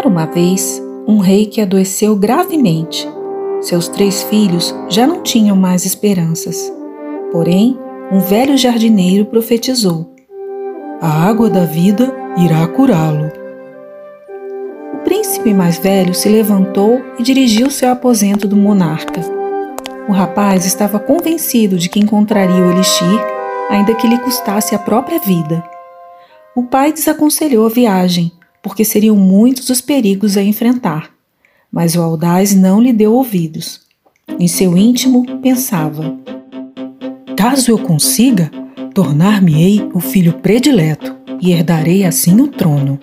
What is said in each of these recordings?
Era uma vez um rei que adoeceu gravemente. Seus três filhos já não tinham mais esperanças. Porém, um velho jardineiro profetizou: A água da vida irá curá-lo. O príncipe mais velho se levantou e dirigiu-se ao aposento do monarca. O rapaz estava convencido de que encontraria o elixir, ainda que lhe custasse a própria vida. O pai desaconselhou a viagem, porque seriam muitos os perigos a enfrentar. Mas o audaz não lhe deu ouvidos. Em seu íntimo, pensava: Caso eu consiga, tornar-me-ei o filho predileto e herdarei assim o trono.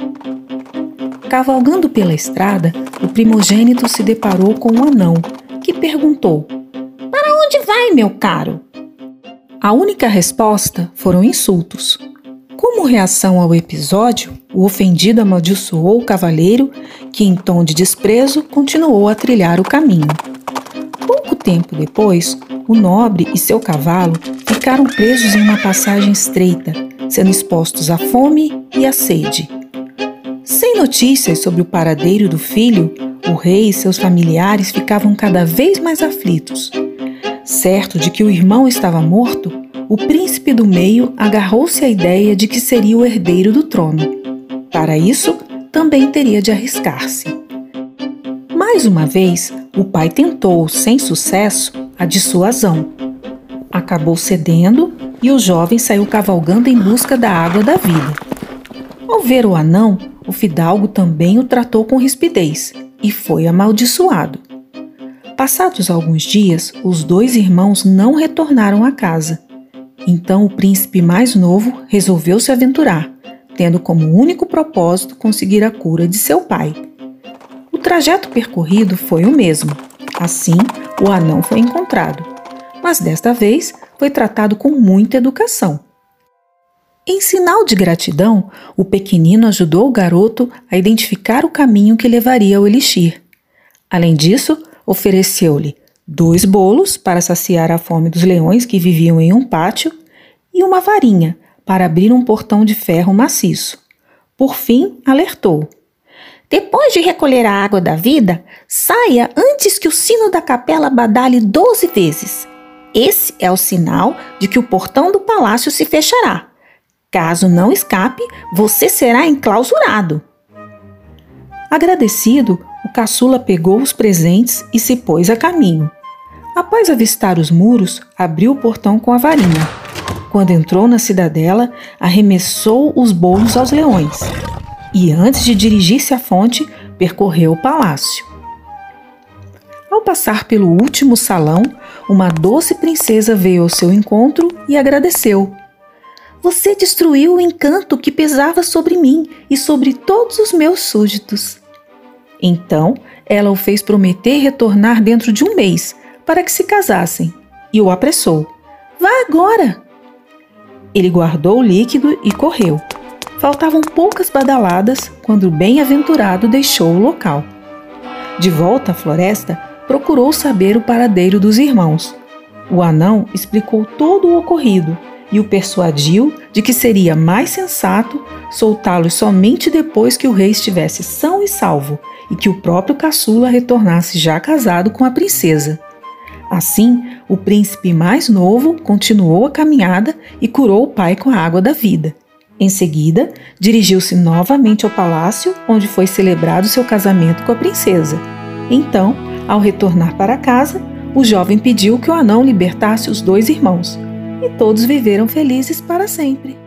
Cavalgando pela estrada, o primogênito se deparou com um anão, que perguntou: Para onde vai, meu caro? A única resposta foram insultos. Como reação ao episódio, o ofendido amaldiçoou o cavaleiro, que, em tom de desprezo, continuou a trilhar o caminho. Pouco tempo depois, o nobre e seu cavalo ficaram presos em uma passagem estreita, sendo expostos à fome e à sede. Sem notícias sobre o paradeiro do filho, o rei e seus familiares ficavam cada vez mais aflitos. Certo de que o irmão estava morto, o príncipe do meio agarrou-se à ideia de que seria o herdeiro do trono. Para isso, também teria de arriscar-se. Mais uma vez, o pai tentou, sem sucesso, a dissuasão. Acabou cedendo e o jovem saiu cavalgando em busca da água da vida. Ao ver o anão, o fidalgo também o tratou com rispidez e foi amaldiçoado. Passados alguns dias, os dois irmãos não retornaram à casa então o príncipe mais novo resolveu se aventurar, tendo como único propósito conseguir a cura de seu pai. O trajeto percorrido foi o mesmo. Assim, o anão foi encontrado, mas desta vez foi tratado com muita educação. Em sinal de gratidão, o pequenino ajudou o garoto a identificar o caminho que levaria ao elixir. Além disso, ofereceu-lhe dois bolos para saciar a fome dos leões que viviam em um pátio e uma varinha para abrir um portão de ferro maciço. Por fim, alertou: Depois de recolher a água da vida, saia antes que o sino da capela badale doze vezes. Esse é o sinal de que o portão do palácio se fechará. Caso não escape, você será enclausurado. Agradecido, o caçula pegou os presentes e se pôs a caminho. Após avistar os muros, abriu o portão com a varinha. Quando entrou na cidadela, arremessou os bolos aos leões e, antes de dirigir-se à fonte, percorreu o palácio. Ao passar pelo último salão, uma doce princesa veio ao seu encontro e agradeceu. Você destruiu o encanto que pesava sobre mim e sobre todos os meus súditos. Então, ela o fez prometer retornar dentro de um mês para que se casassem e o apressou. Vá agora! Ele guardou o líquido e correu. Faltavam poucas badaladas quando o bem-aventurado deixou o local. De volta à floresta, procurou saber o paradeiro dos irmãos. O anão explicou todo o ocorrido e o persuadiu de que seria mais sensato soltá-los somente depois que o rei estivesse são e salvo e que o próprio caçula retornasse já casado com a princesa. Assim, o príncipe mais novo continuou a caminhada e curou o pai com a água da vida. Em seguida, dirigiu-se novamente ao palácio, onde foi celebrado seu casamento com a princesa. Então, ao retornar para casa, o jovem pediu que o anão libertasse os dois irmãos, e todos viveram felizes para sempre.